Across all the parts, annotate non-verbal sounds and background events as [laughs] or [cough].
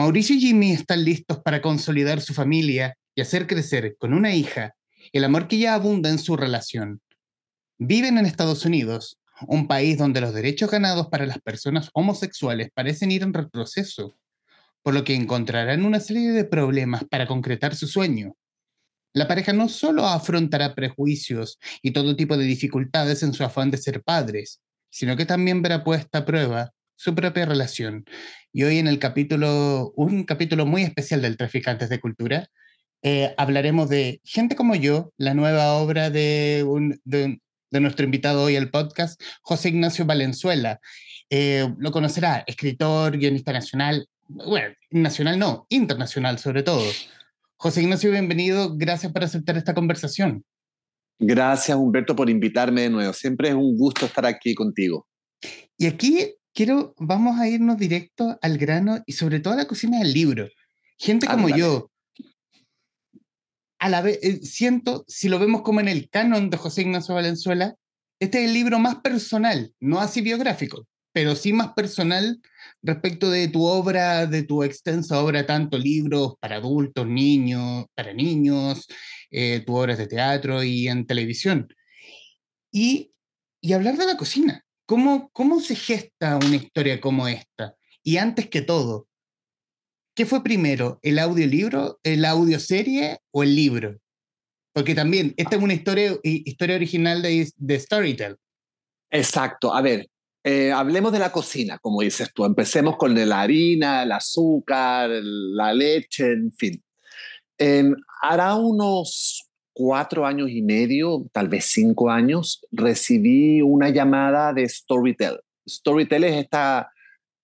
Mauricio y Jimmy están listos para consolidar su familia y hacer crecer con una hija el amor que ya abunda en su relación. Viven en Estados Unidos, un país donde los derechos ganados para las personas homosexuales parecen ir en retroceso, por lo que encontrarán una serie de problemas para concretar su sueño. La pareja no solo afrontará prejuicios y todo tipo de dificultades en su afán de ser padres, sino que también verá puesta a prueba su propia relación. Y hoy en el capítulo, un capítulo muy especial del Traficantes de Cultura, eh, hablaremos de Gente como yo, la nueva obra de, un, de, nuestro invitado hoy al podcast, José Ignacio Valenzuela. Eh, lo conocerá, escritor, guionista nacional, bueno, nacional no, internacional sobre todo. José Ignacio, bienvenido. Gracias por aceptar esta conversación. Gracias, Humberto, por invitarme de nuevo. Siempre es un gusto estar aquí contigo. Y aquí quiero, vamos a irnos directo al grano y sobre todo a la cocina del libro. Gente como yo, a la vez, eh, siento, si lo vemos como en el canon de José Ignacio Valenzuela, este es el libro más personal, no así biográfico, pero sí más personal respecto de tu obra, de tu extensa obra, tanto libros para adultos, niños, para niños, eh, tu obras de teatro y en televisión. Y, y hablar de la cocina. ¿Cómo, ¿Cómo se gesta una historia como esta? Y antes que todo, ¿qué fue primero, el audiolibro, el audioserie o el libro? Porque también, esta es una historia, historia original de, de Storytel. Exacto. A ver, eh, hablemos de la cocina, como dices tú. Empecemos con la harina, el azúcar, la leche, en fin. hará unos cuatro años y medio, tal vez cinco años, recibí una llamada de Storytel. Storytel es esta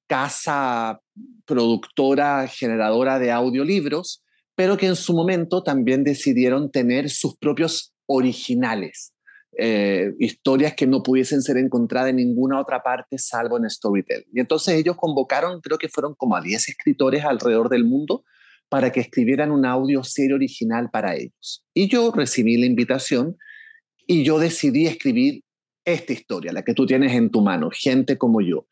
casa productora, generadora de audiolibros, pero que en su momento también decidieron tener sus propios originales. Eh, historias que no pudiesen ser encontradas en ninguna otra parte salvo en Storytel. Y entonces ellos convocaron, creo que fueron como a 10 escritores alrededor del mundo para que escribieran un audio serie original para ellos. Y yo recibí la invitación y yo decidí escribir esta historia, la que tú tienes en tu mano, Gente como yo.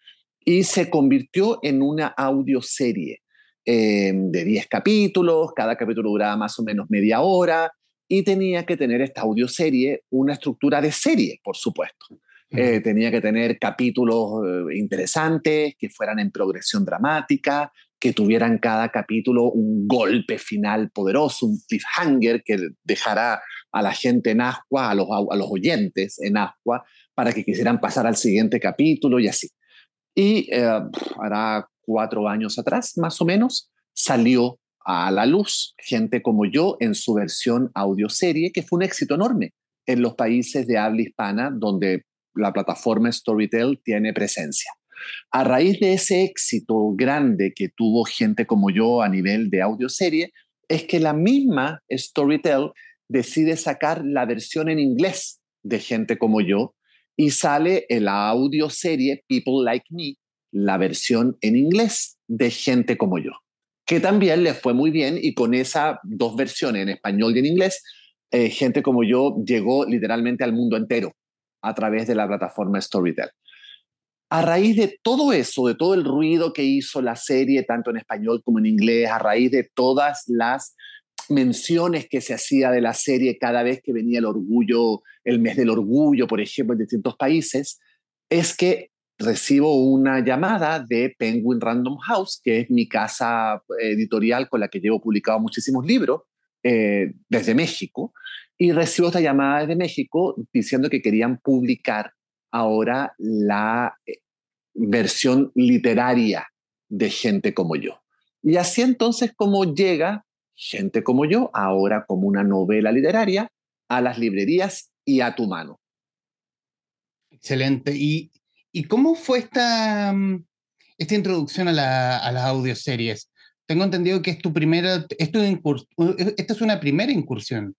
Y se convirtió en una audioserie eh, de 10 capítulos, cada capítulo duraba más o menos media hora, y tenía que tener esta audioserie una estructura de serie, por supuesto. Eh, tenía que tener capítulos eh, interesantes, que fueran en progresión dramática, que tuvieran cada capítulo un golpe final poderoso, un cliffhanger que dejará a la gente en ascua, a los, a los oyentes en ascua, para que quisieran pasar al siguiente capítulo y así. Y eh, hará cuatro años atrás, más o menos, salió a la luz gente como yo en su versión audioserie, que fue un éxito enorme en los países de habla hispana donde la plataforma Storytel tiene presencia. A raíz de ese éxito grande que tuvo gente como yo a nivel de audioserie, es que la misma Storytel decide sacar la versión en inglés de gente como yo y sale en la audioserie People Like Me, la versión en inglés de gente como yo que también le fue muy bien y con esas dos versiones en español y en inglés, eh, gente como yo llegó literalmente al mundo entero a través de la plataforma Storytel. A raíz de todo eso, de todo el ruido que hizo la serie, tanto en español como en inglés, a raíz de todas las menciones que se hacía de la serie cada vez que venía el orgullo, el mes del orgullo, por ejemplo, en distintos países, es que recibo una llamada de Penguin Random House, que es mi casa editorial con la que llevo publicado muchísimos libros eh, desde México, y recibo esta llamada desde México diciendo que querían publicar ahora la eh, versión literaria de gente como yo. Y así entonces como llega gente como yo, ahora como una novela literaria, a las librerías y a tu mano. Excelente. Y ¿Y cómo fue esta, mm, esta introducción a, la, a las audioseries? Tengo entendido que es tu primera, esta es una primera incursión.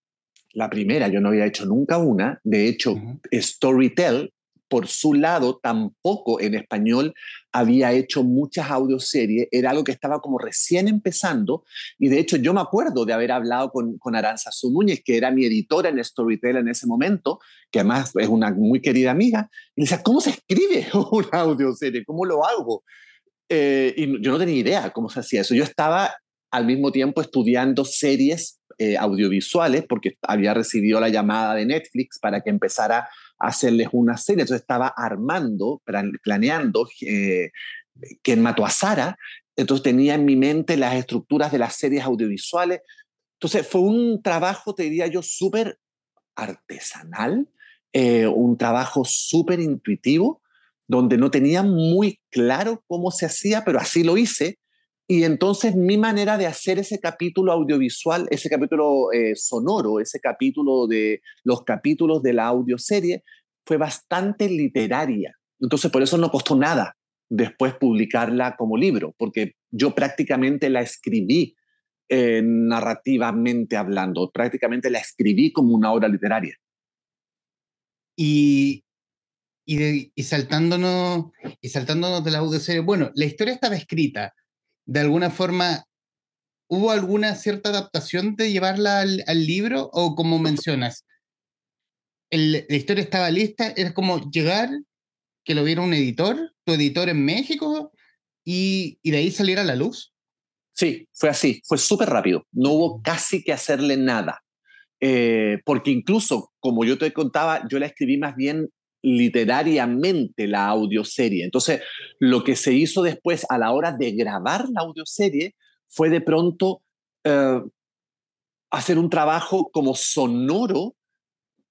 La primera, yo no había hecho nunca una. De hecho, Storytel por su lado, tampoco en español había hecho muchas audioseries, era algo que estaba como recién empezando, y de hecho yo me acuerdo de haber hablado con, con Aranza Núñez, que era mi editora en Storytel en ese momento, que además es una muy querida amiga, y decía, ¿cómo se escribe [laughs] una audioserie? ¿Cómo lo hago? Eh, y yo no tenía idea cómo se hacía eso. Yo estaba al mismo tiempo estudiando series eh, audiovisuales porque había recibido la llamada de Netflix para que empezara hacerles una serie. Entonces estaba armando, planeando eh, que en Matuasara, entonces tenía en mi mente las estructuras de las series audiovisuales. Entonces fue un trabajo, te diría yo, súper artesanal, eh, un trabajo súper intuitivo, donde no tenía muy claro cómo se hacía, pero así lo hice. Y entonces mi manera de hacer ese capítulo audiovisual, ese capítulo eh, sonoro, ese capítulo de los capítulos de la audioserie, fue bastante literaria. Entonces por eso no costó nada después publicarla como libro, porque yo prácticamente la escribí eh, narrativamente hablando, prácticamente la escribí como una obra literaria. Y, y, saltándonos, y saltándonos de la audioserie, bueno, la historia estaba escrita, de alguna forma, ¿hubo alguna cierta adaptación de llevarla al, libro o como mencionas? la historia estaba lista, era como llegar, que lo viera un editor, tu editor en México, y, y de ahí salir a la luz. Sí, fue así, fue súper rápido, no hubo casi que hacerle nada, eh, porque incluso, como yo te contaba, yo la escribí más bien literariamente la audioserie. Entonces, lo que se hizo después a la hora de grabar la audioserie fue de pronto eh, hacer un trabajo como sonoro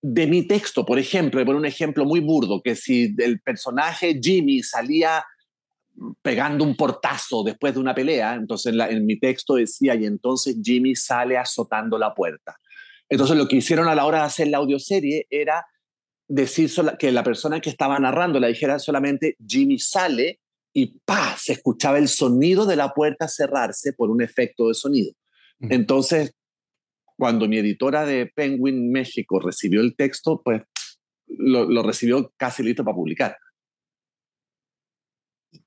de mi texto. Por ejemplo, por un ejemplo muy burdo, que si el personaje Jimmy salía pegando un portazo después de una pelea, entonces en, en mi texto decía, y entonces Jimmy sale azotando la puerta. Entonces lo que hicieron a la hora de hacer la audioserie era decir que la persona que estaba narrando la dijera solamente Jimmy sale y pa, se escuchaba el sonido de la puerta cerrarse por un efecto de sonido. Entonces, cuando mi editora de Penguin México recibió el texto, pues lo, recibió casi listo para publicar.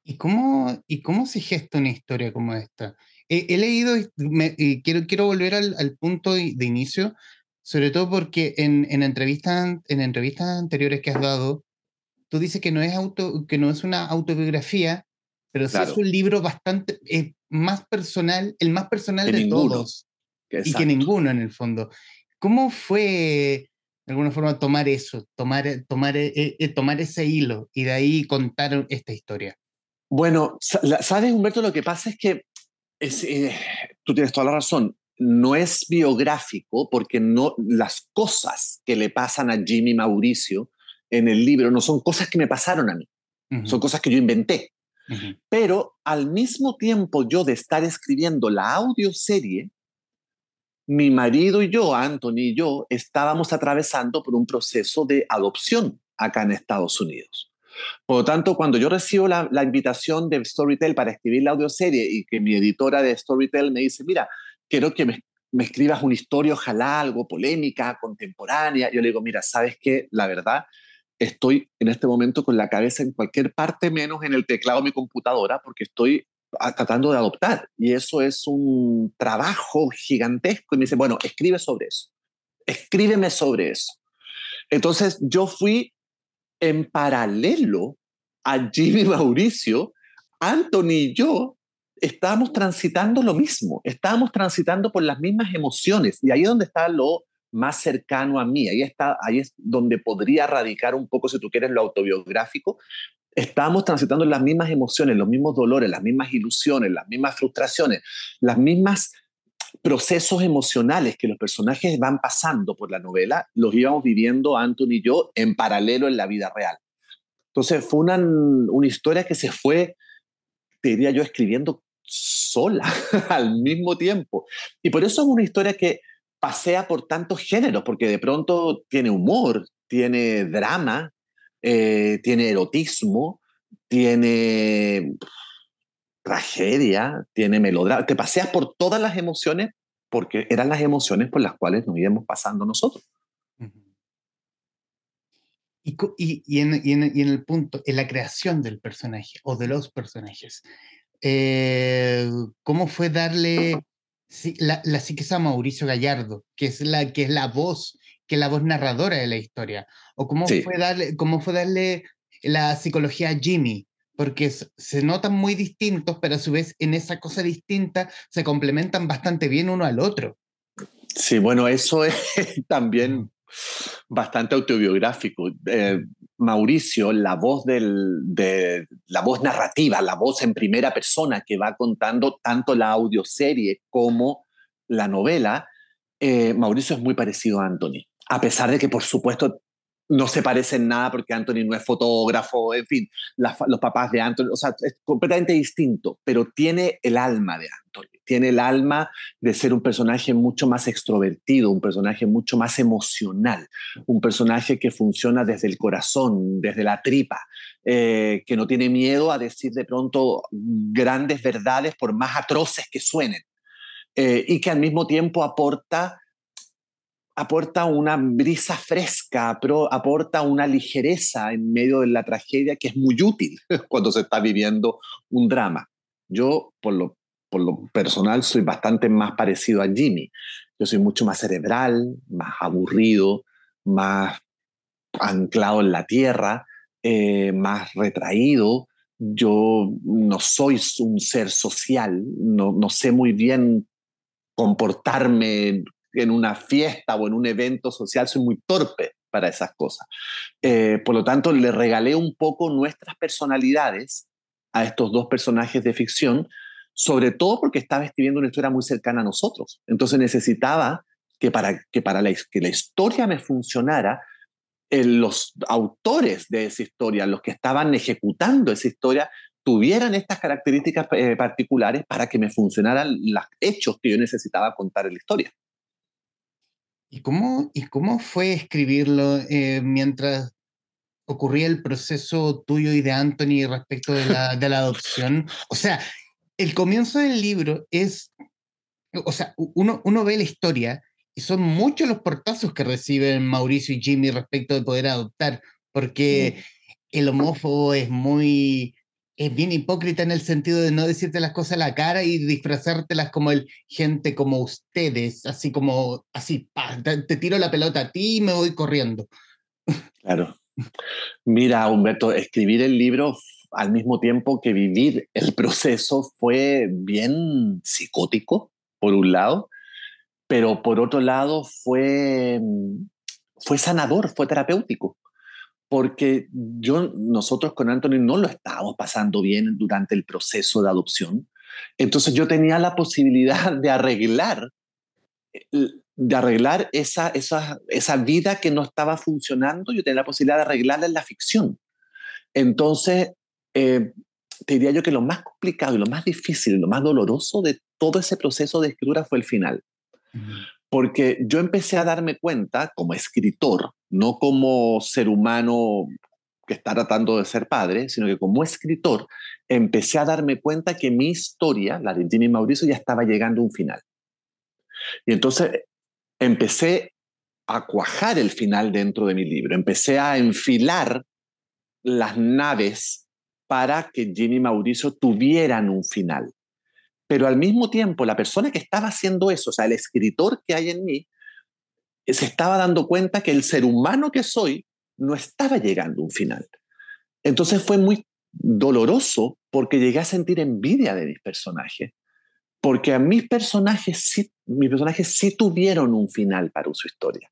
¿Y cómo, ¿Y cómo se gesta una historia como esta? He, leído, y quiero, quiero volver al, al punto de, de, inicio, sobre todo porque en, en, entrevistas, en entrevistas anteriores que has dado, tú dices que no es, auto, que no es una autobiografía, pero sí es un libro bastante más personal, el más personal de todos. Y que ninguno en el fondo. ¿Cómo fue, de alguna forma, tomar eso, tomar, tomar, eh, eh, tomar ese hilo y de ahí contar esta historia? Bueno, sabes, Humberto, lo que pasa es que es, eh, tú tienes toda la razón no es biográfico porque no, las cosas que le pasan a Jimmy Mauricio en el libro no son cosas que me pasaron a mí, son cosas que yo inventé. Pero al mismo tiempo yo de estar escribiendo la audioserie, mi marido y yo, Anthony y yo, estábamos atravesando por un proceso de adopción acá en Estados Unidos. Por lo tanto, cuando yo recibo la, la invitación de Storytel para escribir la audioserie y que mi editora de Storytel me dice, mira, quiero que me, escribas una historia, ojalá algo polémica, contemporánea. Yo le digo, mira, ¿sabes qué? La verdad, estoy en este momento con la cabeza en cualquier parte menos en el teclado de mi computadora porque estoy tratando de adoptar y eso es un trabajo gigantesco y me dice, bueno, escribe sobre eso, escríbeme sobre eso. Entonces yo fui en paralelo a Jimmy Mauricio, Anthony y yo estábamos transitando lo mismo, estábamos transitando por las mismas emociones y ahí es donde está lo más cercano a mí, ahí, está, ahí es donde podría radicar un poco, si tú quieres, lo autobiográfico. Estábamos transitando las mismas emociones, los mismos dolores, las mismas ilusiones, las mismas frustraciones, las mismas procesos emocionales que los personajes van pasando por la novela, los íbamos viviendo Anthony y yo en paralelo en la vida real. Entonces fue una, una historia que se fue, te diría yo, escribiendo sola [laughs] al mismo tiempo. Y por eso es una historia que pasea por tantos géneros, porque de pronto tiene humor, tiene drama, eh, tiene erotismo, tiene tragedia, tiene melodrama. Te paseas por todas las emociones porque eran las emociones por las cuales nos íbamos pasando nosotros. Y, y, en, el punto, en la creación del personaje o de los personajes, eh, cómo fue darle la, la psiquis a Mauricio Gallardo, que es, la, que es la voz, que es la voz narradora de la historia, o cómo, fue, darle, cómo fue darle la psicología a Jimmy, porque se notan muy distintos, pero a su vez en esa cosa distinta se complementan bastante bien uno al otro. Sí, bueno, eso es [laughs] también bastante autobiográfico. Eh, Mauricio, la voz de la voz narrativa, la voz en primera persona que va contando tanto la audioserie como la novela, eh, Mauricio es muy parecido a Anthony. A pesar de que, por supuesto, no se parecen nada porque Anthony no es fotógrafo, en fin, los papás de Anthony, o sea, es completamente distinto, pero tiene el alma de Anthony, tiene el alma de ser un personaje mucho más extrovertido, un personaje mucho más emocional, un personaje que funciona desde el corazón, desde la tripa, eh, que no tiene miedo a decir de pronto grandes verdades por más atroces que suenen, eh, y que al mismo tiempo aporta aporta una brisa fresca, aporta una ligereza en medio de la tragedia que es muy útil [laughs] cuando se está viviendo un drama. Yo, por lo, por lo personal, soy bastante más parecido a Jimmy. Yo soy mucho más cerebral, más aburrido, más anclado en la tierra, eh, más retraído. Yo no soy un ser social, no, no sé muy bien comportarme en una fiesta o en un evento social, soy muy torpe para esas cosas. Eh, por lo tanto, le regalé un poco nuestras personalidades a estos dos personajes de ficción, sobre todo porque estaba escribiendo una historia muy cercana a nosotros. Entonces necesitaba que para que, para la, que la historia me funcionara, eh, los autores de esa historia, los que estaban ejecutando esa historia, tuvieran estas características eh, particulares para que me funcionaran los hechos que yo necesitaba contar en la historia. ¿Y cómo, y cómo fue escribirlo eh, mientras ocurría el proceso tuyo y de Anthony respecto de la, de la adopción? O sea, el comienzo del libro es, o sea, uno, uno ve la historia y son muchos los portazos que reciben Mauricio y Jimmy respecto de poder adoptar, porque el homófobo es muy es bien hipócrita en el sentido de no decirte las cosas a la cara y disfrazártelas como el gente como ustedes, así como, así, te, tiro la pelota a ti y me voy corriendo. Claro. Mira, Humberto, escribir el libro al mismo tiempo que vivir el proceso fue bien psicótico, por un lado, pero por otro lado fue, fue sanador, fue terapéutico porque yo, nosotros con Anthony no lo estábamos pasando bien durante el proceso de adopción. Entonces yo tenía la posibilidad de arreglar, de arreglar esa, esa, esa vida que no estaba funcionando, yo tenía la posibilidad de arreglarla en la ficción. Entonces, eh, te diría yo que lo más complicado y lo más difícil, lo más doloroso de todo ese proceso de escritura fue el final porque yo empecé a darme cuenta como escritor, no como ser humano que está tratando de ser padre, sino que como escritor empecé a darme cuenta que mi historia, la de Ginny y Mauricio, ya estaba llegando a un final. Y entonces empecé a cuajar el final dentro de mi libro, empecé a enfilar las naves para que Ginny y Mauricio tuvieran un final. Pero al mismo tiempo, la persona que estaba haciendo eso, o sea, el escritor que hay en mí, se estaba dando cuenta que el ser humano que soy no estaba llegando a un final. Entonces fue muy doloroso porque llegué a sentir envidia de mis personajes, porque a mis personajes sí, mis personajes sí tuvieron un final para su historia.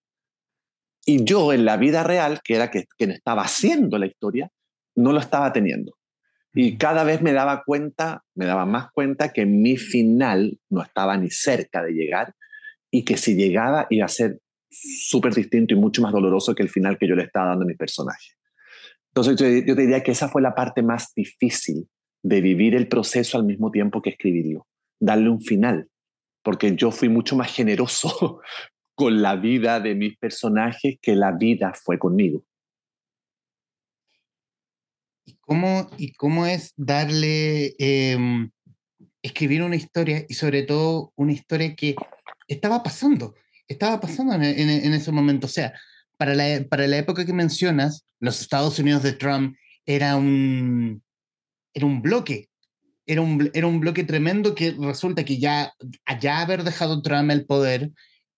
Y yo en la vida real, que era quien estaba haciendo la historia, no lo estaba teniendo. Y cada vez me daba cuenta, me daba más cuenta que mi final no estaba ni cerca de llegar y que si llegaba iba a ser súper distinto y mucho más doloroso que el final que yo le estaba dando a mi personaje. Entonces yo, te diría que esa fue la parte más difícil de vivir el proceso al mismo tiempo que escribirlo, darle un final, porque yo fui mucho más generoso [laughs] con la vida de mis personajes que la vida fue conmigo. ¿Cómo, y cómo es darle, em, escribir una historia y sobre todo una historia que estaba pasando, estaba pasando en, en, ese momento? O sea, para la, para la época que mencionas, los Estados Unidos de Trump era un, era un bloque, era un, era un bloque tremendo que resulta que ya, allá haber dejado Trump el poder,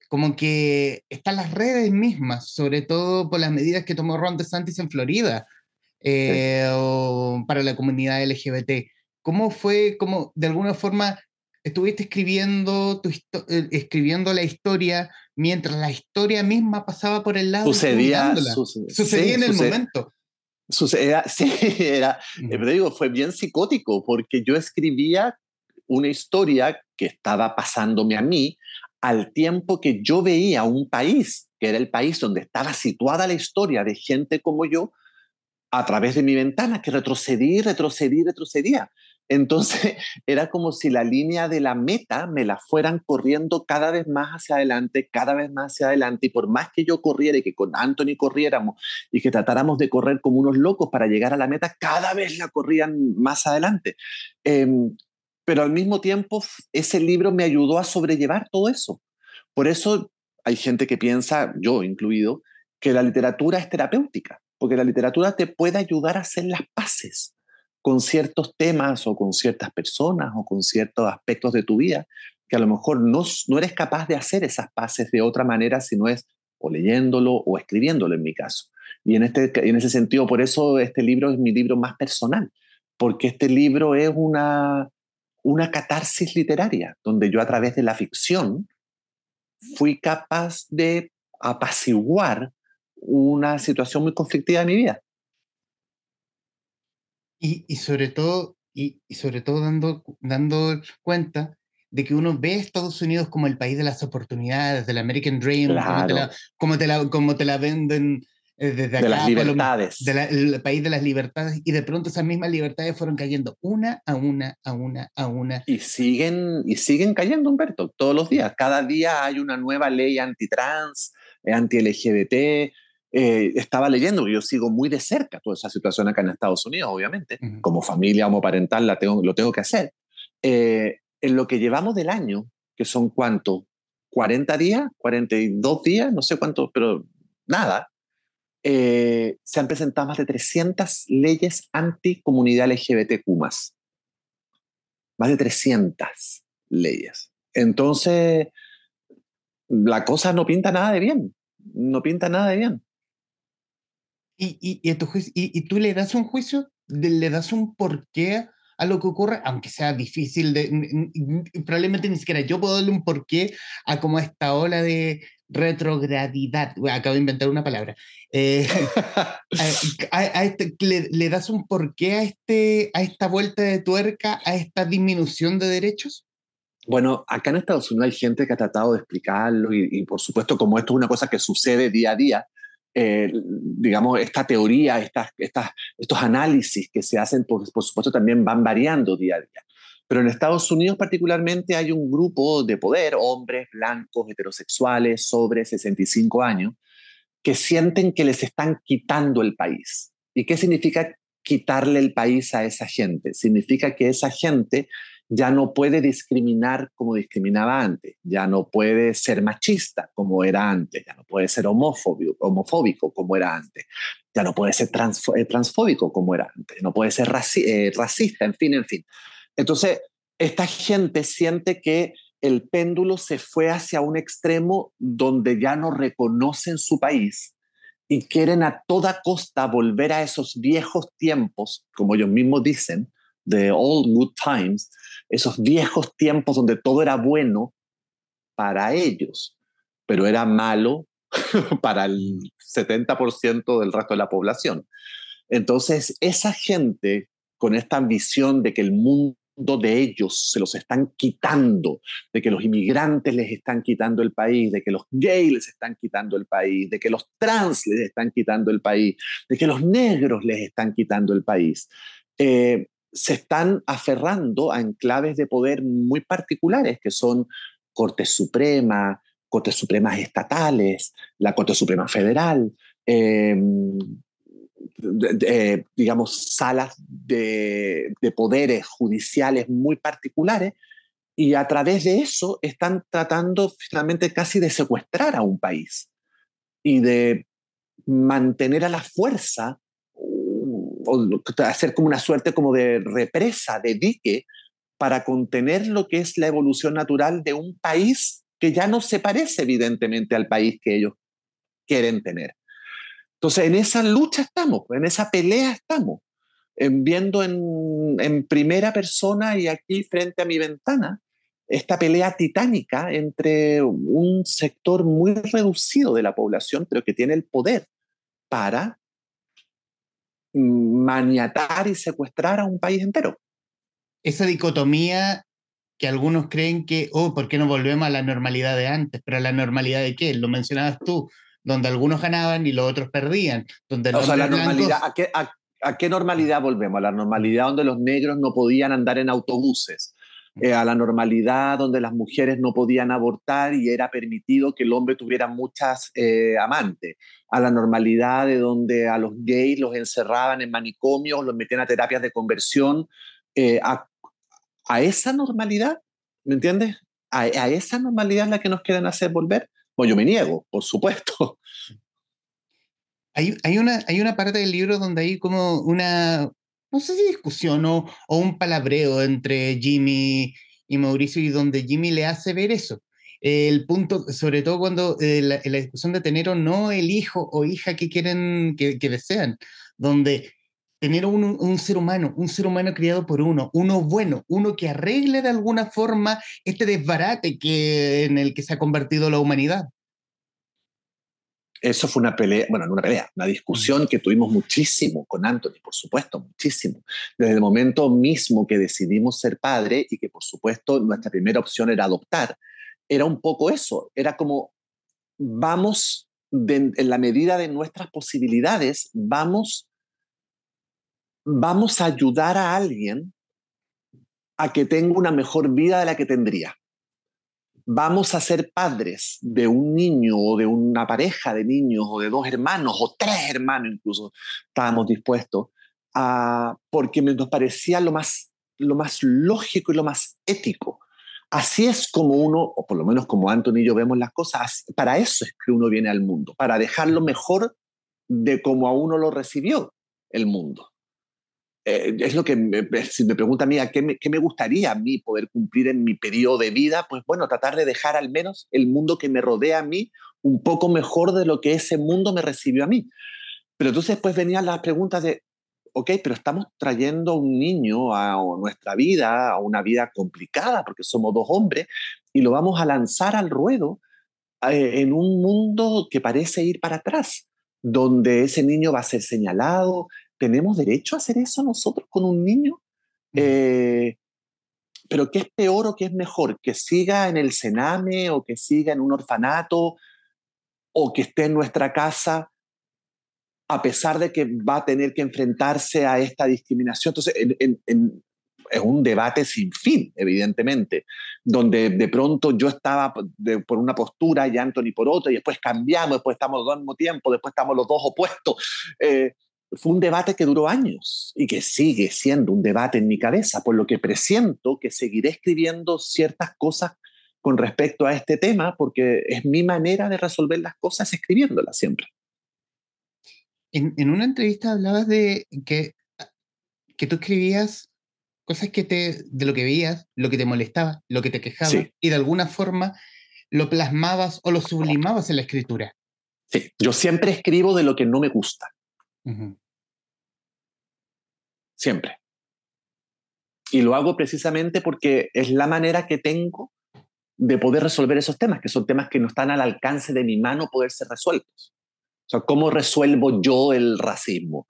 como que están las redes mismas, sobre todo por las medidas que tomó Ron DeSantis en Florida, eh, para la comunidad LGBT. ¿Cómo fue, cómo de alguna forma estuviste escribiendo, tu eh, escribiendo la historia mientras la historia misma pasaba por el lado? Sucedía, sucedía en el momento. Sucedía, [laughs] sí, era, pero digo, fue bien psicótico porque yo escribía una historia que estaba pasándome a mí al tiempo que yo veía un país, que era el país donde estaba situada la historia de gente como yo, a través de mi ventana, que retrocedí, retrocedí, retrocedía. Entonces [laughs] era como si la línea de la meta me la fueran corriendo cada vez más hacia adelante, cada vez más hacia adelante. Y por más que yo corriera y que con Anthony corriéramos y que tratáramos de correr como unos locos para llegar a la meta, cada vez la corrían más adelante. Em, pero al mismo tiempo ese libro me ayudó a sobrellevar todo eso. Por eso hay gente que piensa, yo incluido, que la literatura es terapéutica, porque la literatura te puede ayudar a hacer las paces con ciertos temas o con ciertas personas o con ciertos aspectos de tu vida que a lo mejor no, no eres capaz de hacer esas paces de otra manera si no es o leyéndolo o escribiéndolo en mi caso. Y en, este, en ese sentido, por eso este libro es mi libro más personal, porque este libro es una, una catarsis literaria, donde yo a través de la ficción fui capaz de apaciguar una situación muy conflictiva de mi vida. Y, sobre todo, y, sobre todo dando, dando cuenta de que uno ve a Estados Unidos como el país de las oportunidades, del American Dream, como, te la, como, te la, venden eh, desde acá. De las libertades. el país de las libertades, y de pronto esas mismas libertades fueron cayendo una a una, a una, a una. Y siguen, y siguen cayendo, Humberto, todos los días. Cada día hay una nueva ley antitrans, eh, anti-LGBT, eh, estaba leyendo, yo sigo muy de cerca toda esa situación acá en Estados Unidos, obviamente, como familia homoparental la tengo, lo tengo que hacer. Eh, en lo que llevamos del año, que son cuánto, 40 días, 42 días, no sé cuánto, pero nada, eh, se han presentado más de 300 leyes anti-comunidad LGBTQ+. Más de 300 leyes. Entonces, la cosa no pinta nada de bien. No pinta nada de bien. Y, y, y, tú le das un juicio, le das un porqué a lo que ocurre, aunque sea difícil, de, probablemente ni siquiera yo puedo darle un porqué a como esta ola de retrogradidad, acabo de inventar una palabra, eh, [laughs] a, este, le, das un porqué a, este, a esta vuelta de tuerca, a esta disminución de derechos? Bueno, acá en Estados Unidos hay gente que ha tratado de explicarlo y, y, por supuesto como esto es una cosa que sucede día a día, eh, digamos, esta teoría, estas, estos análisis que se hacen, por, por supuesto, también van variando día a día. Pero en Estados Unidos particularmente hay un grupo de poder, hombres blancos, heterosexuales, sobre 65 años, que sienten que les están quitando el país. ¿Y qué significa quitarle el país a esa gente? Significa que esa gente ya no puede discriminar como discriminaba antes, ya no puede ser machista como era antes, ya no puede ser homofóbico, homofóbico como era antes, ya no puede ser eh, transfóbico como era antes, no puede ser eh, racista, en fin, en fin. Entonces, esta gente siente que el péndulo se fue hacia un extremo donde ya no reconocen su país y quieren a toda costa volver a esos viejos tiempos, como ellos mismos dicen, de old good times, esos viejos tiempos donde todo era bueno para ellos, pero era malo [laughs] para el 70% del resto de la población. Entonces, esa gente con esta ambición de que el mundo de ellos se los están quitando, de que los inmigrantes les están quitando el país, de que los gays les están quitando el país, de que los trans les están quitando el país, de que los negros les están quitando el país. Eh, se están aferrando a enclaves de poder muy particulares, que son Cortes Suprema, Cortes Supremas estatales, la Corte Suprema Federal, em, digamos, salas de, de, poderes judiciales muy particulares, y a través de eso están tratando finalmente casi de secuestrar a un país y de mantener a la fuerza hacer como una suerte como de represa, de dique, para contener lo que es la evolución natural de un país que ya no se parece evidentemente al país que ellos quieren tener. Entonces, en esa lucha estamos, en esa pelea estamos. viendo en, primera persona y aquí frente a mi ventana esta pelea titánica entre un sector muy reducido de la población, pero que tiene el poder para maniatar y secuestrar a un país entero. Esa dicotomía que algunos creen que, oh, ¿por qué no volvemos a la normalidad de antes? Pero a la normalidad de qué? Lo mencionabas tú, donde algunos ganaban y los otros perdían. Donde o sea, la normalidad, ¿a qué, ¿a qué normalidad volvemos? A la normalidad donde los negros no podían andar en autobuses, eh, a la normalidad donde las mujeres no podían abortar y era permitido que el hombre tuviera muchas eh, amantes, a la normalidad de donde a los gays los encerraban en manicomios, los metían a terapias de conversión, eh, a, esa normalidad, ¿me entiendes? A, esa normalidad es la que nos quieren hacer volver. Bueno, yo me niego, por supuesto. Hay, una, hay una parte del libro donde hay como una, no sé si discusión o, un palabreo entre Jimmy y Mauricio y donde Jimmy le hace ver eso. El punto, sobre todo cuando eh, la, discusión de tener o no el hijo o hija que quieren, que, desean, donde tener un, un, ser humano, un ser humano criado por uno, uno bueno, uno que arregle de alguna forma este desbarate que, en el que se ha convertido la humanidad eso fue una pelea, bueno, no una pelea, una discusión que tuvimos muchísimo con Anthony, por supuesto, muchísimo. Desde el momento mismo que decidimos ser padre y que, por supuesto, nuestra primera opción era adoptar, era un poco eso, era como, vamos, en la medida de nuestras posibilidades, vamos, vamos a ayudar a alguien a que tenga una mejor vida de la que tendría vamos a ser padres de un niño o de una pareja de niños o de dos hermanos o tres hermanos incluso, estábamos dispuestos a, porque nos parecía lo más, lo más lógico y lo más ético. Así es como uno, o por lo menos como Anthony y yo vemos las cosas, para eso es que uno viene al mundo, para dejarlo mejor de como a uno lo recibió el mundo. Eh, es lo que, me, si me pregunta a mí, ¿a qué me, gustaría a mí poder cumplir en mi periodo de vida? Pues bueno, tratar de dejar al menos el mundo que me rodea a mí un poco mejor de lo que ese mundo me recibió a mí. Pero entonces después venían las preguntas de, ok, pero estamos trayendo un niño a nuestra vida, a una vida complicada, porque somos dos hombres, y lo vamos a lanzar al ruedo eh, en un mundo que parece ir para atrás, donde ese niño va a ser señalado, ¿tenemos derecho a hacer eso nosotros con un niño? Eh, pero ¿qué es peor o qué es mejor? ¿Que siga en el Sename o que siga en un orfanato o que esté en nuestra casa a pesar de que va a tener que enfrentarse a esta discriminación? Entonces, es un debate sin fin, evidentemente, donde de pronto yo estaba por una postura y Anthony por otra, y después cambiamos, después estamos al mismo tiempo, después estamos los dos opuestos. Eh, fue un debate que duró años y que sigue siendo un debate en mi cabeza, por lo que presiento que seguiré escribiendo ciertas cosas con respecto a este tema, porque es mi manera de resolver las cosas escribiéndolas siempre. En, una entrevista hablabas de que, que tú escribías cosas que te, de lo que veías, lo que te molestaba, lo que te quejaba, y de alguna forma lo plasmabas o lo sublimabas en la escritura. Sí, yo siempre escribo de lo que no me gusta. Siempre. Y lo hago precisamente porque es la manera que tengo de poder resolver esos temas, que son temas que no están al alcance de mi mano poder ser resueltos. O sea, ¿cómo resuelvo yo el racismo?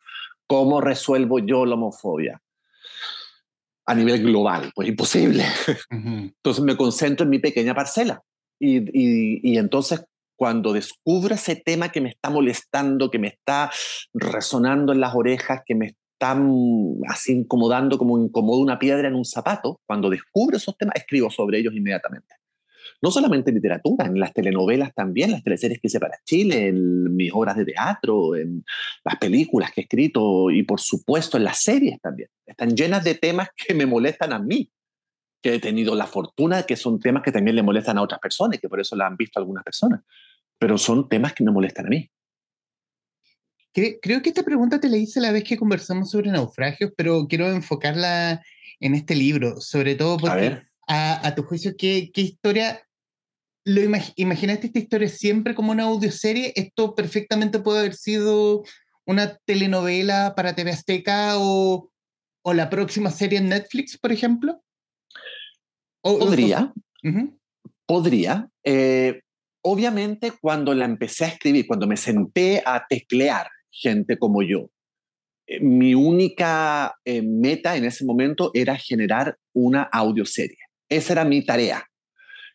¿Cómo resuelvo yo la homofobia? A nivel global, pues imposible. Entonces me concentro en mi pequeña parcela. Y, y, y entonces cuando descubro ese tema que me está molestando, que me está resonando en las orejas, que me está mm, así incomodando como incomoda una piedra en un zapato, cuando descubro esos temas, escribo sobre ellos inmediatamente. No solamente en literatura, en las telenovelas también, las teleseries que hice para Chile, en mis obras de teatro, en las películas que he escrito y por supuesto en las series también. Están llenas de temas que me molestan a mí, que he tenido la fortuna que son temas que también le molestan a otras personas y que por eso la han visto algunas personas pero son temas que me molestan a mí. Creo que esta pregunta te la hice la vez que conversamos sobre naufragios, pero quiero enfocarla en este libro, sobre todo porque a, tu juicio, ¿qué, ¿qué, historia lo imaginaste esta historia siempre como una audioserie? ¿Esto perfectamente puede haber sido una telenovela para TV Azteca o, o la próxima serie en Netflix, por ejemplo? Podría, podría. Eh, obviamente cuando la empecé a escribir, cuando me senté a teclear gente como yo, eh, mi única eh, meta en ese momento era generar una audioserie. Esa era mi tarea.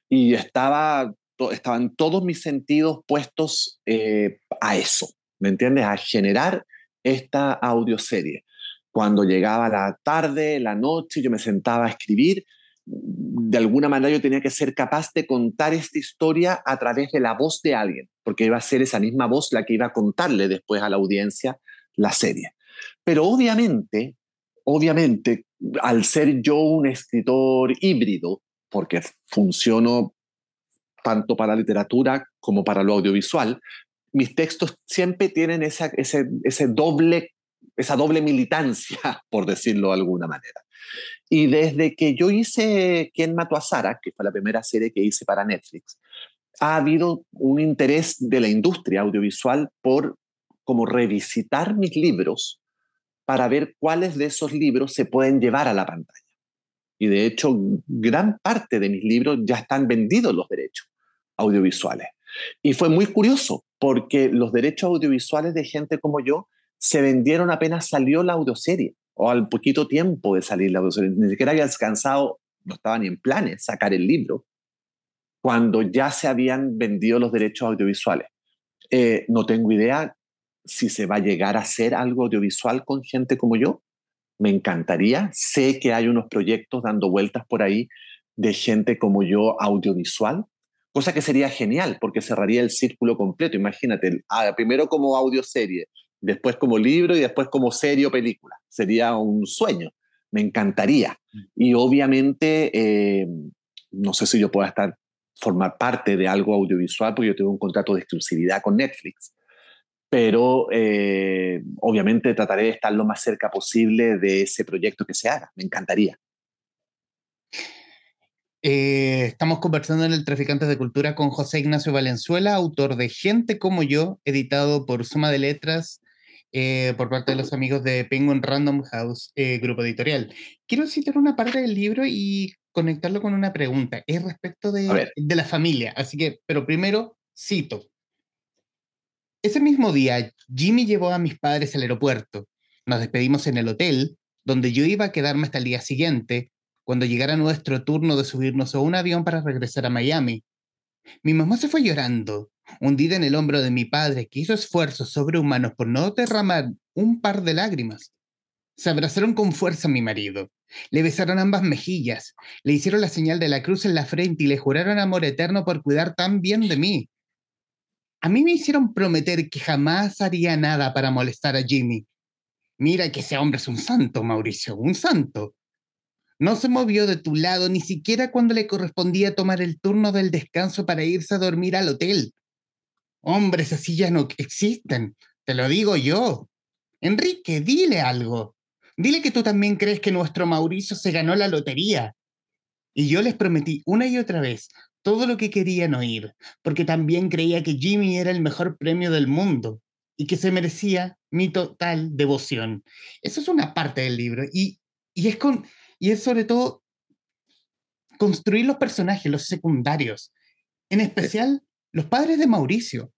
Y estaba, estaban todos mis sentidos puestos a eso, ¿me entiendes? A generar esta audioserie. Cuando llegaba la tarde, la noche, yo me sentaba a escribir, de alguna manera yo tenía que ser capaz de contar esta historia a través de la voz de alguien, porque iba a ser esa misma voz la que iba a contarle después a la audiencia la serie. Pero obviamente, obviamente, al ser yo un escritor híbrido, porque funciono tanto para la literatura como para lo audiovisual, mis textos siempre tienen esa, ese, doble, esa doble militancia, [laughs] por decirlo de alguna manera. Y desde que yo hice ¿Quién mató a Sara?, que fue la primera serie que hice para Netflix, ha habido un interés de la industria audiovisual por como revisitar mis libros para ver cuáles de esos libros se pueden llevar a la pantalla. Y de hecho, gran parte de mis libros ya están vendidos los derechos audiovisuales. Y fue muy curioso porque los derechos audiovisuales de gente como yo se vendieron apenas salió la audioserie o al poquito tiempo de salir la audioserie. Ni siquiera había alcanzado, no estaba ni en planes sacar el libro cuando ya se habían vendido los derechos audiovisuales. Eh, no tengo idea si se va a llegar a hacer algo audiovisual con gente como yo. Me encantaría. Sé que hay unos proyectos dando vueltas por ahí de gente como yo audiovisual, cosa que sería genial porque cerraría el círculo completo. Imagínate, ah, primero como audioserie, después como libro y después como serie o película. Sería un sueño. Me encantaría. Y obviamente, eh, no sé si yo pueda estar, formar parte de algo audiovisual porque yo tengo un contrato de exclusividad con Netflix pero eh, obviamente trataré de estar lo más cerca posible de ese proyecto que se haga. Me encantaría. Eh, estamos conversando en el Traficantes de Cultura con José Ignacio Valenzuela, autor de Gente como yo, editado por Suma de Letras eh, por parte de los amigos de Penguin Random House, grupo editorial. Quiero citar una parte del libro y conectarlo con una pregunta. Es respecto de, de la familia. Así que, pero primero cito. Ese mismo día, Jimmy llevó a mis padres al aeropuerto. Nos despedimos en el hotel, donde yo iba a quedarme hasta el día siguiente, cuando llegara nuestro turno de subirnos a un avión para regresar a Miami. Mi mamá se fue llorando, hundida en el hombro de mi padre, que hizo esfuerzos sobrehumanos por no derramar un par de lágrimas. Se abrazaron con fuerza a mi marido, le besaron ambas mejillas, le hicieron la señal de la cruz en la frente y le juraron amor eterno por cuidar tan bien de mí. A mí me hicieron prometer que jamás haría nada para molestar a Jimmy. Mira que ese hombre es un santo, Mauricio, un santo. No se movió de tu lado ni siquiera cuando le correspondía tomar el turno del descanso para irse a dormir al hotel. Hombres así ya no existen, te lo digo yo. Enrique, dile algo. Dile que tú también crees que nuestro Mauricio se ganó la lotería. Y yo les prometí una y otra vez, todo lo que querían oír, porque también creía que Jimmy era el mejor premio del mundo y que se merecía mi total devoción. Eso es una parte del libro y, y, es, con, y es sobre todo construir los personajes, los secundarios, en especial los padres de Mauricio,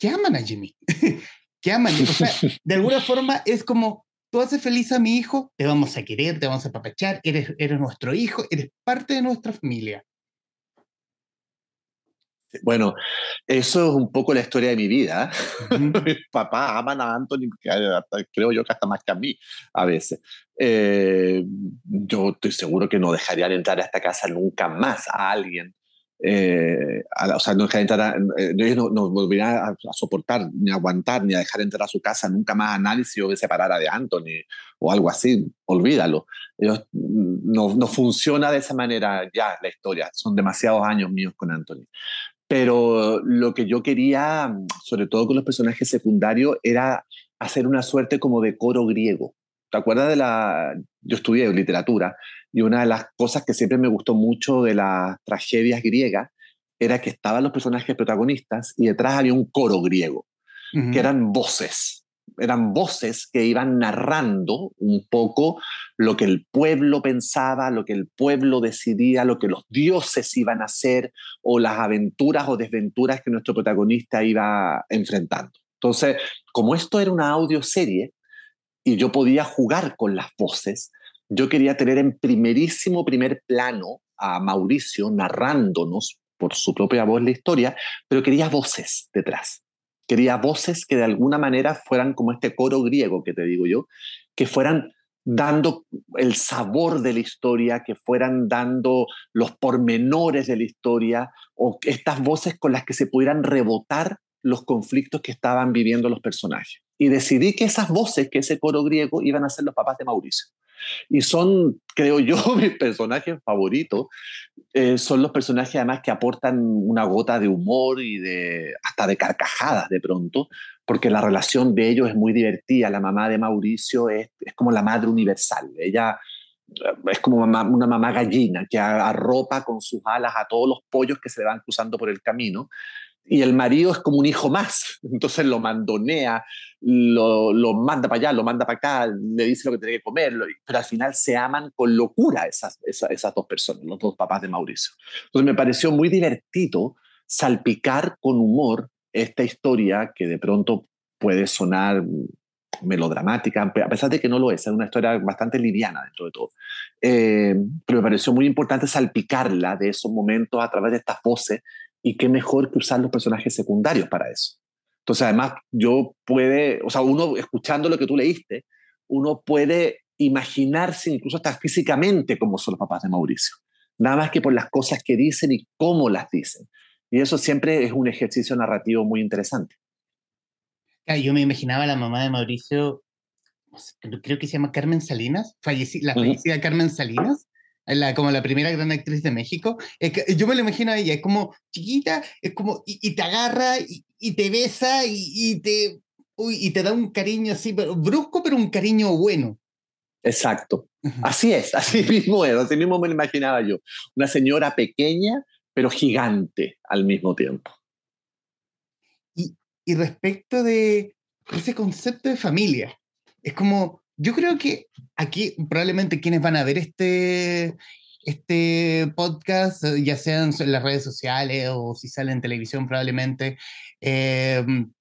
que aman a Jimmy, [laughs] que aman. O sea, de alguna forma es como, tú haces feliz a mi hijo, te vamos a querer, te vamos a papachar, eres, eres nuestro hijo, eres parte de nuestra familia. Bueno, eso es un poco la historia de mi vida. [laughs] Mis papás aman a Anthony, creo yo que hasta más que a mí a veces. Eh, yo estoy seguro que no dejarían entrar a esta casa nunca más a alguien. Eh, o sea, no dejarían entrar, eh, ellos no, volverían a, soportar, ni a aguantar, ni a dejar entrar a su casa nunca más a nadie si yo me separara de Anthony o algo así. Olvídalo. Ellos, mm, no, no funciona de esa manera ya la historia. Son demasiados años míos con Anthony. Pero lo que yo quería, sobre todo con los personajes secundarios, era hacer una suerte como de coro griego. ¿Te acuerdas de la... Yo estudié literatura y una de las cosas que siempre me gustó mucho de las tragedias griegas era que estaban los personajes protagonistas y detrás había un coro griego, que eran voces. Eran voces que iban narrando un poco lo que el pueblo pensaba, lo que el pueblo decidía, lo que los dioses iban a hacer o las aventuras o desventuras que nuestro protagonista iba enfrentando. Entonces, como esto era una audioserie y yo podía jugar con las voces, yo quería tener en primerísimo primer plano a Mauricio narrándonos por su propia voz la historia, pero quería voces detrás. Quería voces que de alguna manera fueran como este coro griego que te digo yo, que fueran dando el sabor de la historia, que fueran dando los pormenores de la historia, o estas voces con las que se pudieran rebotar los conflictos que estaban viviendo los personajes. Y decidí que esas voces, que ese coro griego, iban a ser los papás de Mauricio. Y son, creo yo, [laughs] mis personajes favoritos. Eh, son los personajes además que aportan una gota de humor y de hasta de carcajadas de pronto, porque la relación de ellos es muy divertida. La mamá de Mauricio es, es como la madre universal. Ella eh, es como una mamá gallina que arropa con sus alas a todos los pollos que se van cruzando por el camino y el marido es como un hijo más, entonces lo mandonea, lo, lo manda para allá, lo manda para acá, le dice lo que tiene que comer, pero al final se aman con locura esas, esas, esas, dos personas, los dos papás de Mauricio. Entonces me pareció muy divertido salpicar con humor esta historia que de pronto puede sonar melodramática, a pesar de que no lo es, es una historia bastante liviana dentro de todo. Eh, pero me pareció muy importante salpicarla de esos momentos a través de estas voces y qué mejor que usar los personajes secundarios para eso. Entonces, además, yo puede, o sea, uno escuchando lo que tú leíste, uno puede imaginarse incluso hasta físicamente cómo son los papás de Mauricio. Nada más que por las cosas que dicen y cómo las dicen. Y eso siempre es un ejercicio narrativo muy interesante. Yo me imaginaba a la mamá de Mauricio, creo que se llama Carmen Salinas, la fallecida Carmen Salinas, la, como la primera gran actriz de México. yo me lo imagino a ella, es como chiquita, es como, y, te agarra y, te besa y, te, y te da un cariño así, pero, brusco, pero un cariño bueno. Exacto. Así es, así [laughs] mismo es, así mismo me lo imaginaba yo. Una señora pequeña, pero gigante al mismo tiempo. Y, y respecto de ese concepto de familia, es como, yo creo que aquí probablemente quienes van a ver este, este podcast, eh, ya sean en las redes sociales o si sale en televisión probablemente, em,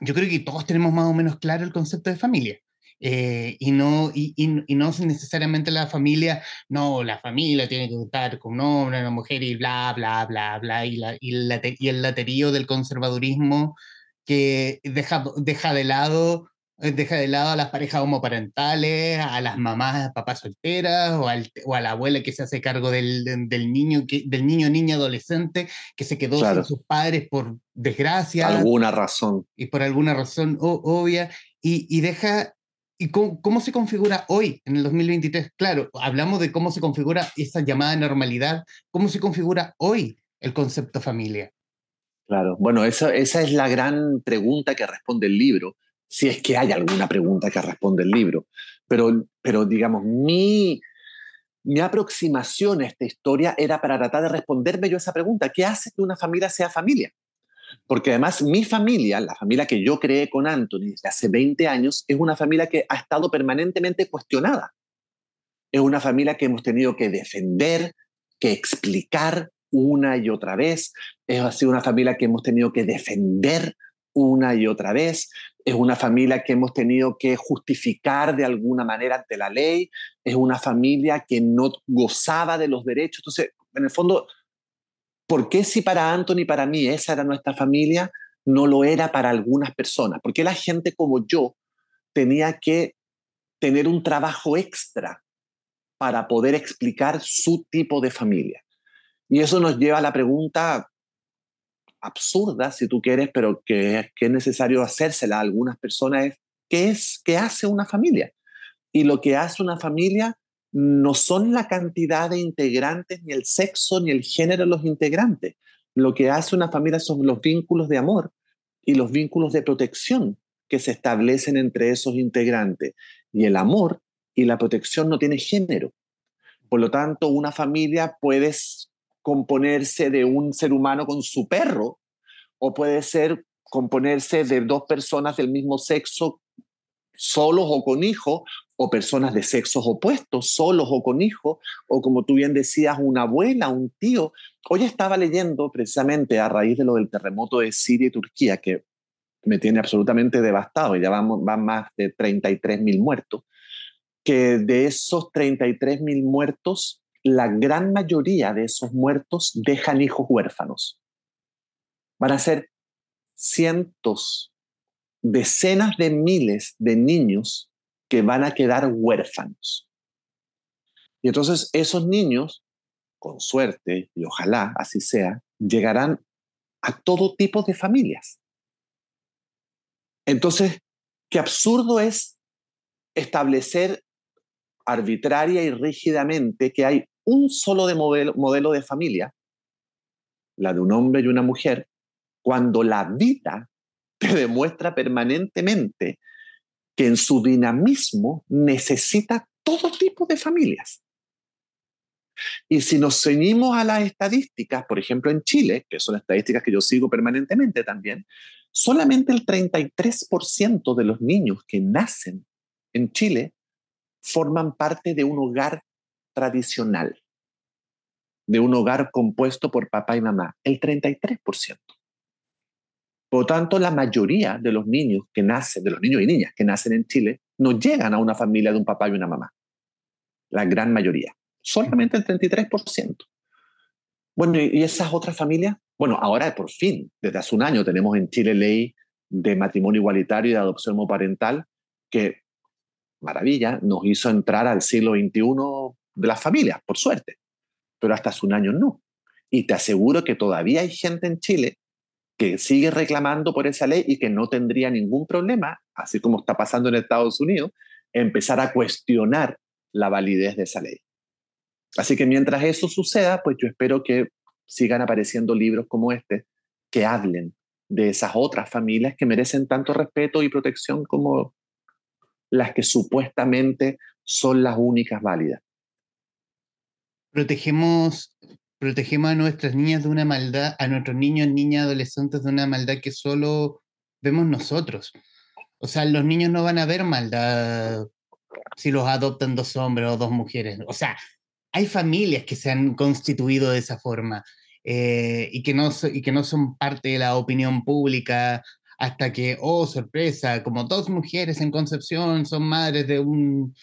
yo creo que todos tenemos más o menos claro el concepto de familia. Eh, y, no, y, y, no necesariamente la familia, no, la familia tiene que estar con un hombre, una mujer y bla, bla, bla, bla, y, la, y, la, y el laterío del conservadurismo que deja, deja de lado eh, deja de lado a las parejas homoparentales, a las mamás, papás solteras, o, o a la abuela que se hace cargo del, del niño, que, del niño, niña, adolescente, que se quedó sin sus padres por desgracia. Alguna razón. Y por alguna razón obvia, y, y deja... ¿Y cómo, cómo, se configura hoy, en el 2023? Claro, hablamos de cómo se configura esa llamada normalidad. ¿Cómo se configura hoy el concepto familia? Claro, bueno, esa, esa es la gran pregunta que responde el libro si es que hay alguna pregunta que responde el libro. Pero, pero digamos, mi, mi aproximación a esta historia era para tratar de responderme yo esa pregunta. ¿Qué hace que una familia sea familia? Porque además mi familia, la familia que yo creé con Anthony desde hace 20 años, es una familia que ha estado permanentemente cuestionada. Es una familia que hemos tenido que defender, que explicar una y otra vez. Es sido una familia que hemos tenido que defender una y otra vez es una familia que hemos tenido que justificar de alguna manera ante la ley, es una familia que no gozaba de los derechos. Entonces, en el fondo, ¿por qué si para Anthony para mí esa era nuestra familia, no lo era para algunas personas? ¿Por qué la gente como yo tenía que tener un trabajo extra para poder explicar su tipo de familia? Y eso nos lleva a la pregunta, absurda, si tú quieres, pero que, es necesario hacérsela a algunas personas, es ¿qué, es ¿qué hace una familia? Y lo que hace una familia no son la cantidad de integrantes, ni el sexo, ni el género de los integrantes. Lo que hace una familia son los vínculos de amor y los vínculos de protección que se establecen entre esos integrantes. Y el amor y la protección no tiene género. Por lo tanto, una familia puede componerse de un ser humano con su perro, o puede ser componerse de dos personas del mismo sexo solos o con hijos, o personas de sexos opuestos, solos o con hijos, o como tú bien decías, una abuela, un tío. Hoy estaba leyendo precisamente a raíz de lo del terremoto de Siria y Turquía, que me tiene absolutamente devastado, ya vamos, van más de 33 mil muertos, que de esos 33 mil muertos, la gran mayoría de esos muertos dejan hijos huérfanos. Van a ser cientos, decenas de miles de niños que van a quedar huérfanos. Y entonces esos niños, con suerte, y ojalá así sea, llegarán a todo tipo de familias. Entonces, qué absurdo es establecer arbitraria y rígidamente que hay un solo de modelo, modelo de familia, la de un hombre y una mujer, cuando la vida [laughs] te demuestra permanentemente que en su dinamismo necesita todo tipo de familias. Y si nos ceñimos a las estadísticas, por ejemplo en Chile, que son estadísticas que yo sigo permanentemente también, solamente el 33% de los niños que nacen en Chile forman parte de un hogar tradicional, de un hogar compuesto por papá y mamá, el 33%. Por lo tanto, la mayoría de los niños que nacen, de los niños y niñas que nacen en Chile, no llegan a una familia de un papá y una mamá. La gran mayoría. Solamente el 33%. Bueno, ¿y esas otras familias? Bueno, ahora por fin, desde hace un año tenemos en Chile ley de matrimonio igualitario y de adopción homoparental que, maravilla, nos hizo entrar al siglo XXI de las familias, por suerte. Pero hasta hace un año no. Y te aseguro que todavía hay gente en Chile que sigue reclamando por esa ley y que no tendría ningún problema, así como está pasando en Estados Unidos, empezar a cuestionar la validez de esa ley. Así que mientras eso suceda, pues yo espero que sigan apareciendo libros como este que hablen de esas otras familias que merecen tanto respeto y protección como las que supuestamente son las únicas válidas. Protegemos, protegemos a nuestras niñas de una maldad, a nuestros niños, niñas, adolescentes de una maldad que solo vemos nosotros. O sea, los niños no van a ver maldad si los adoptan dos hombres o dos mujeres. O sea, hay familias que se han constituido de esa forma eh, y, que no, y que no son parte de la opinión pública hasta que, oh, sorpresa, como dos mujeres en Concepción son madres de un,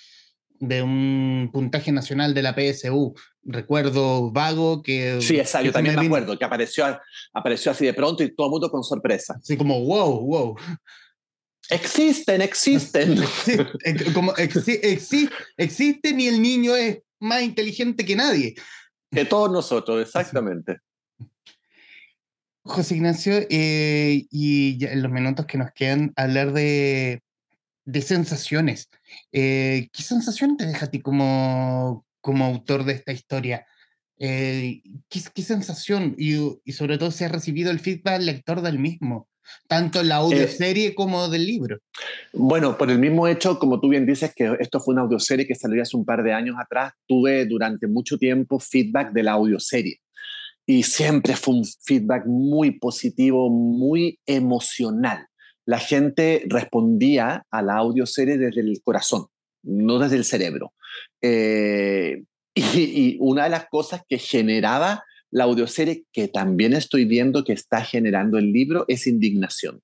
de un puntaje nacional de la PSU. Recuerdo vago que... Sí, exacto, yo también me, acuerdo, que apareció, apareció así de pronto y todo el mundo con sorpresa. Así como, wow, wow. Existen, existen. [laughs] como, existen y el niño es más inteligente que nadie. Que todos nosotros, exactamente. José Ignacio, eh, y en los minutos que nos quedan, hablar de, de sensaciones. Eh, ¿Qué sensación te deja a ti como, como autor de esta historia? Eh, ¿qué, ¿qué, sensación? Y, y, sobre todo si has recibido el feedback lector del mismo tanto la audioserie eh, como del libro. Bueno, por el mismo hecho, como tú bien dices, que esto fue una audioserie que salió hace un par de años atrás, tuve durante mucho tiempo feedback de la audioserie. Y siempre fue un feedback muy positivo, muy emocional. La gente respondía a la audioserie desde el corazón, no desde el cerebro. Eh, [laughs] y, y, una de las cosas que generaba la audioserie que también estoy viendo que está generando el libro es indignación.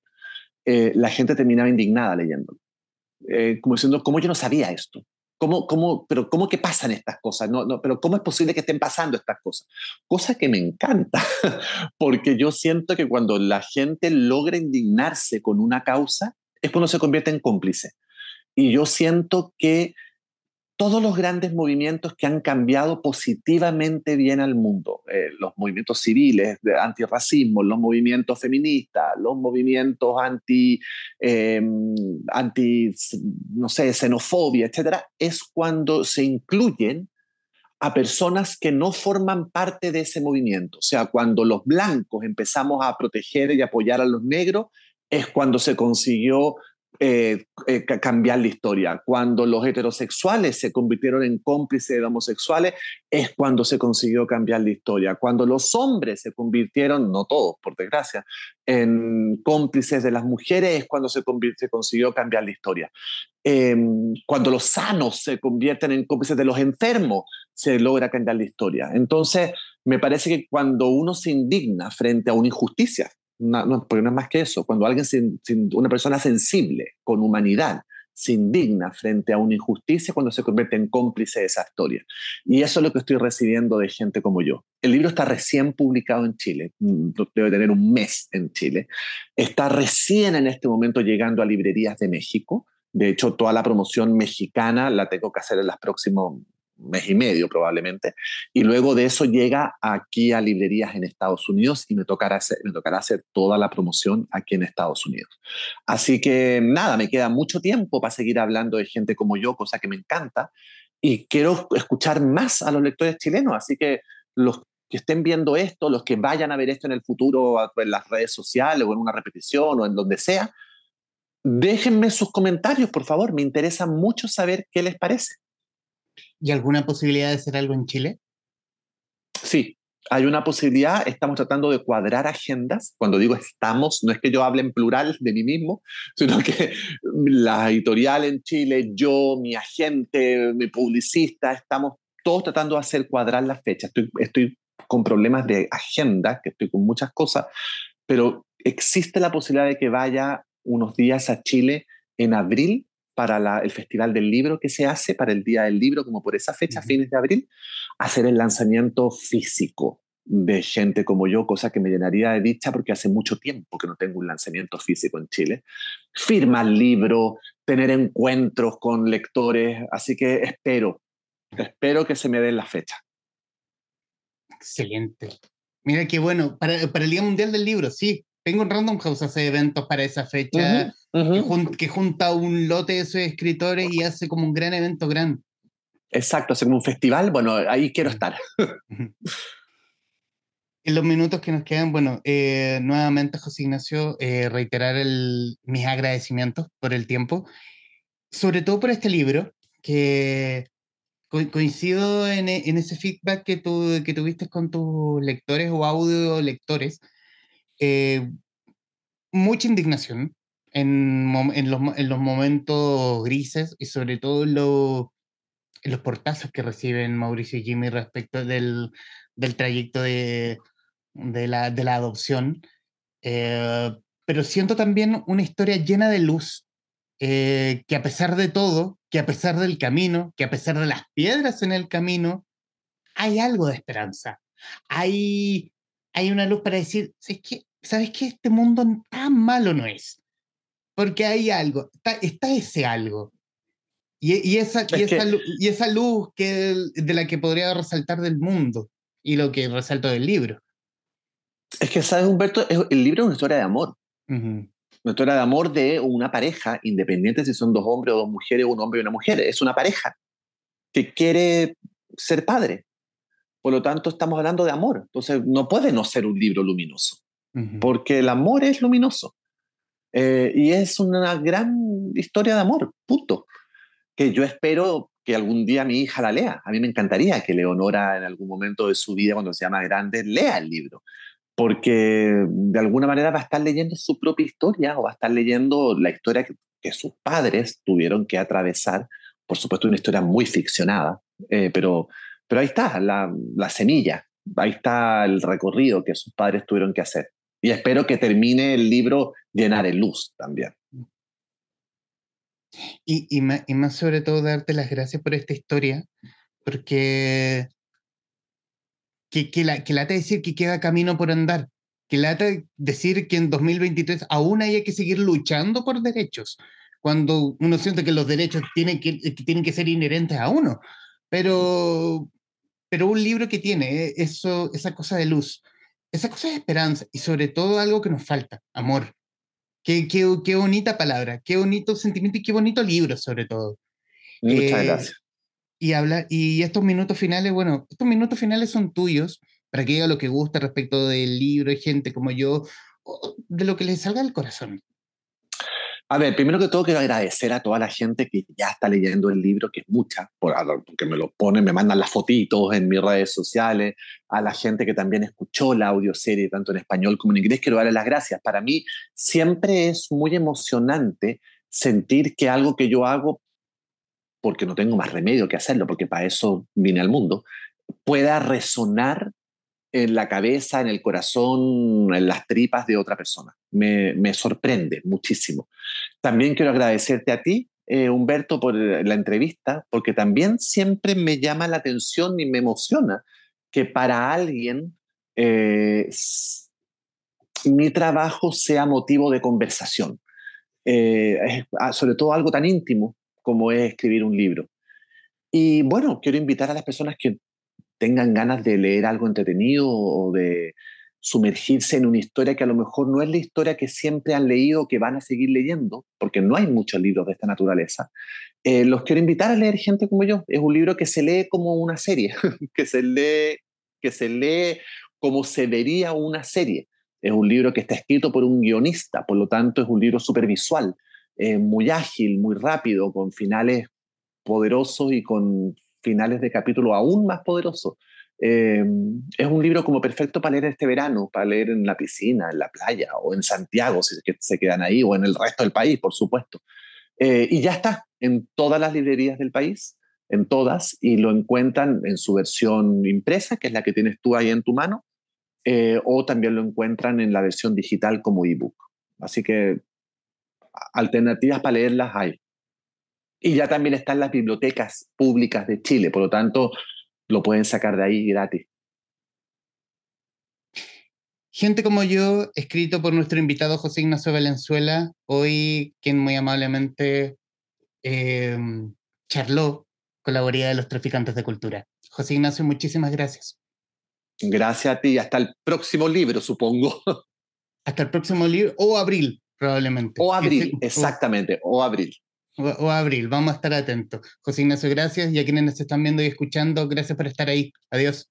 Eh, la gente terminaba indignada leyendo, eh, como diciendo, ¿cómo yo no sabía esto? ¿Cómo, cómo, pero ¿cómo que pasan estas cosas? No, no, pero ¿cómo es posible que estén pasando estas cosas? Cosa que me encanta, [laughs] porque yo siento que cuando la gente logra indignarse con una causa, es cuando se convierte en cómplice. Y yo siento que todos los grandes movimientos que han cambiado positivamente bien al mundo, eh, los movimientos civiles de antirracismo, los movimientos feministas, los movimientos anti, em, anti no sé, xenofobia, etcétera, es cuando se incluyen a personas que no forman parte de ese movimiento. O sea, cuando los blancos empezamos a proteger y apoyar a los negros, es cuando se consiguió eh, eh, cambiar la historia. Cuando los heterosexuales se convirtieron en cómplices de homosexuales, es cuando se consiguió cambiar la historia. Cuando los hombres se convirtieron, no todos, por desgracia, en cómplices de las mujeres, es cuando se, consiguió cambiar la historia. Em, cuando los sanos se convierten en cómplices de los enfermos, se logra cambiar la historia. Entonces, me parece que cuando uno se indigna frente a una injusticia, no, porque no es más que eso. Cuando alguien, una persona sensible, con humanidad, se indigna frente a una injusticia cuando se convierte en cómplice de esa historia. Y eso es lo que estoy recibiendo de gente como yo. El libro está recién publicado en Chile, mm, debe tener un mes en Chile. Está recién en este momento llegando a librerías de México. De hecho, toda la promoción mexicana la tengo que hacer en los próximos mes y medio probablemente, y luego de eso llega aquí a librerías en Estados Unidos y me tocará hacer, me tocará hacer toda la promoción aquí en Estados Unidos. Así que nada, me queda mucho tiempo para seguir hablando de gente como yo, cosa que me encanta, y quiero escuchar más a los lectores chilenos, así que los que estén viendo esto, los que vayan a ver esto en el futuro en las redes sociales o en una repetición o en donde sea, déjenme sus comentarios, por favor, me interesa mucho saber qué les parece. ¿Y alguna posibilidad de hacer algo en Chile? Sí, hay una posibilidad, estamos tratando de cuadrar agendas. Cuando digo estamos, no es que yo hable en plural de mí mismo, [laughs] sino que la editorial en Chile, yo, mi agente, mi publicista, estamos todos tratando de hacer cuadrar las fechas. Estoy, estoy con problemas de agenda, que estoy con muchas cosas, pero existe la posibilidad de que vaya unos días a Chile en abril para el Festival del Libro que se hace para el Día del Libro, como por esa fecha, fines de abril, hacer el lanzamiento físico de gente como yo, cosa que me llenaría de dicha porque hace mucho tiempo que no tengo un lanzamiento físico en Chile. Firmar libro, tener encuentros con lectores, así que espero, espero que se me den la fecha. Excelente. Mira qué bueno, para, para el Día Mundial del Libro, sí, tengo un Random House hace eventos para esa fecha, Que, junta un lote de sus escritores y hace como un gran evento grande. Exacto, hace como un festival. Bueno, ahí quiero estar. [laughs] en los minutos que nos quedan, bueno, eh, nuevamente, José Ignacio, eh, reiterar el, mis agradecimientos por el tiempo, sobre todo por este libro, que coincido en, en, ese feedback que, tú, que tuviste con tus lectores o audio lectores eh, mucha indignación en, en, los, en, los, momentos grises y sobre todo en, en, los portazos que reciben Mauricio y Jimmy respecto del, del trayecto de, de, la, de la adopción. Eh, pero siento también una historia llena de luz, eh, que a pesar de todo, que a pesar del camino, que a pesar de las piedras en el camino, hay algo de esperanza. Hay, hay una luz para decir, es que ¿sabes qué? Este mundo tan malo no es. Porque hay algo, está, ese algo. Y, esa, y, esa, luz, y esa luz que, de la que podría resaltar del mundo y lo que resalto del libro. Es que, ¿sabes, Humberto? El libro es una historia de amor. Una historia de amor de una pareja, independiente si son dos hombres o dos mujeres, un hombre y una mujer. Es una pareja que quiere ser padre. Por lo tanto, estamos hablando de amor. Entonces, no puede no ser un libro luminoso porque el amor es luminoso. Eh, y es una gran historia de amor, punto. Que yo espero que algún día mi hija la lea. A mí me encantaría que Leonora en algún momento de su vida, cuando sea más grande, lea el libro. Porque de alguna manera va a estar leyendo su propia historia o va a estar leyendo la historia que, sus padres tuvieron que atravesar. Por supuesto, una historia muy ficcionada, eh, pero, pero ahí está la, la semilla, ahí está el recorrido que sus padres tuvieron que hacer. Y espero que termine el libro llena de luz también. Y, y, más, y, más, sobre todo darte las gracias por esta historia, porque que, que, la, que lata decir que queda camino por andar, que lata decir que en 2023 aún hay que seguir luchando por derechos, cuando uno siente que los derechos tienen que, que tienen que ser inherentes a uno, pero, pero un libro que tiene eso, esa cosa de luz, esa cosa de esperanza y sobre todo algo que nos falta, amor. Qué, qué, qué bonita palabra, qué bonito sentimiento y qué bonito libro sobre todo. Muchas eh, gracias. Y, habla, y estos minutos finales, bueno, estos minutos finales son tuyos para que diga lo que gusta respecto del libro, y gente como yo, de lo que les salga del corazón. A ver, primero que todo quiero agradecer a toda la gente que ya está leyendo el libro, que es mucha, porque me lo ponen, me mandan las fotitos en mis redes sociales, a la gente que también escuchó la audioserie tanto en español como en inglés, quiero darle las gracias. Para mí siempre es muy emocionante sentir que algo que yo hago, porque no tengo más remedio que hacerlo, porque para eso vine al mundo, pueda resonar en la cabeza, en el corazón, en las tripas de otra persona. Me, sorprende muchísimo. También quiero agradecerte a ti, eh, Humberto, por la entrevista, porque también siempre me llama la atención y me emociona que para alguien eh, mi trabajo sea motivo de conversación. Eh, ah, sobre todo algo tan íntimo como es escribir un libro. Y bueno, quiero invitar a las personas que tengan ganas de leer algo entretenido o de sumergirse en una historia que a lo mejor no es la historia que siempre han leído o que van a seguir leyendo, porque no hay muchos libros de esta naturaleza, eh, los quiero invitar a leer gente como yo. Es un libro que se lee como una serie, [laughs] que se lee, que se lee como se vería una serie. Es un libro que está escrito por un guionista, por lo tanto es un libro súper visual, eh, muy ágil, muy rápido, con finales poderosos y con finales de capítulo aún más poderosos. Eh, es un libro como perfecto para leer este verano, para leer en la piscina, en la playa o en Santiago, si se quedan ahí, o en el resto del país, por supuesto. Eh, y ya está en todas las librerías del país, en todas, y lo encuentran en su versión impresa, que es la que tienes tú ahí en tu mano, eh, o también lo encuentran en la versión digital como ebook. Así que alternativas para leerlas hay. Y ya también están las bibliotecas públicas de Chile, por lo tanto, lo pueden sacar de ahí gratis. Gente como yo, escrito por nuestro invitado José Ignacio Valenzuela, hoy quien muy amablemente eh, charló con la de los traficantes de cultura. José Ignacio, muchísimas gracias. Gracias a ti, hasta el próximo libro, supongo. Hasta el próximo libro, o abril, probablemente. O abril, [laughs] exactamente, o abril o, abril. Vamos a estar atentos. José Ignacio, gracias. Y a quienes nos están viendo y escuchando, gracias por estar ahí. Adiós.